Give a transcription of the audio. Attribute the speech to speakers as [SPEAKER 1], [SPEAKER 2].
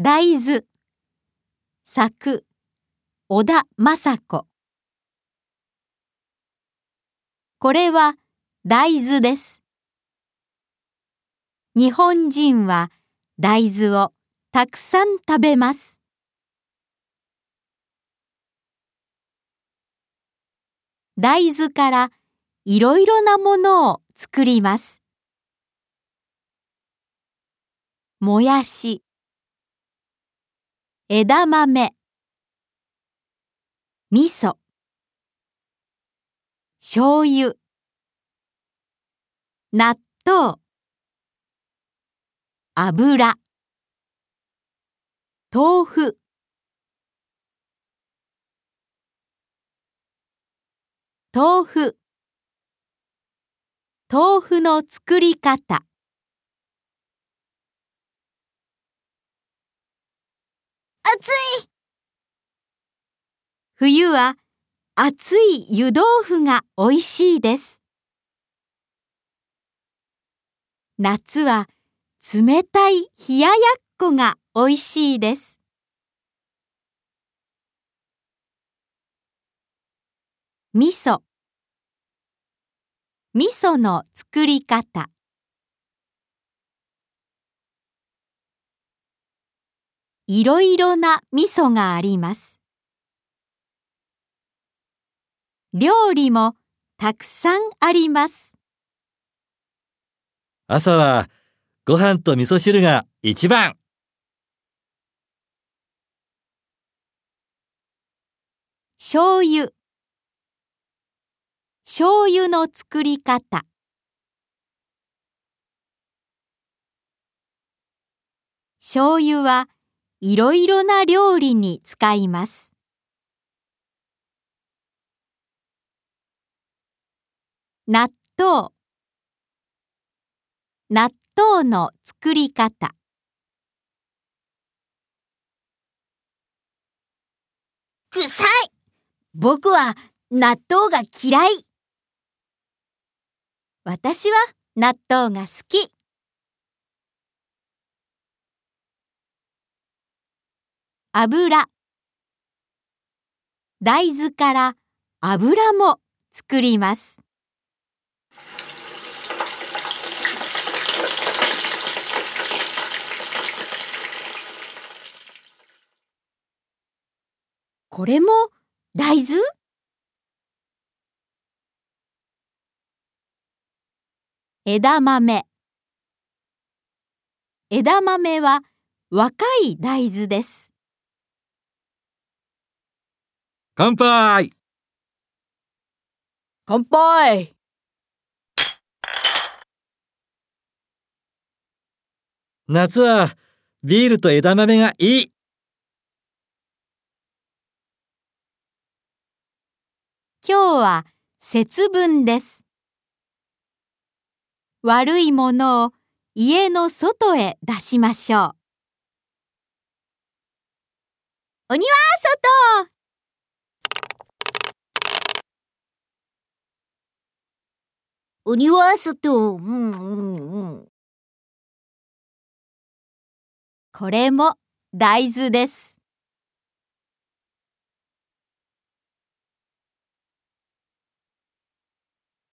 [SPEAKER 1] 大豆作小田雅子これは大豆です。日本人は大豆をたくさん食べます。大豆からいろいろなものを作ります。もやし、枝豆、味噌、醤油、納豆、油、豆腐、豆腐、豆腐の作り方。
[SPEAKER 2] 熱い
[SPEAKER 1] 冬は熱い湯豆腐がおいしいです。夏は冷たい冷ややっこがおいしいです。味噌味噌の作り方いろいろな味噌があります。料理もたくさんあります。
[SPEAKER 3] 朝はご飯と味噌汁が一番。
[SPEAKER 1] 醤油醤油の作り方醤油はいろいろな料理に使います。納豆。納豆の作り方。
[SPEAKER 2] 臭い。僕は納豆が嫌い。
[SPEAKER 1] 私は納豆が好き。油。大豆から油も作ります。これも大豆？枝豆。枝豆は若い大豆です。
[SPEAKER 3] 乾杯！
[SPEAKER 2] 乾杯
[SPEAKER 3] 夏はビールと枝豆がいい
[SPEAKER 1] 今日は節分です。悪いものを家の外へ出しましょう。
[SPEAKER 2] お庭外お庭外うんうんうん
[SPEAKER 1] これも大豆です。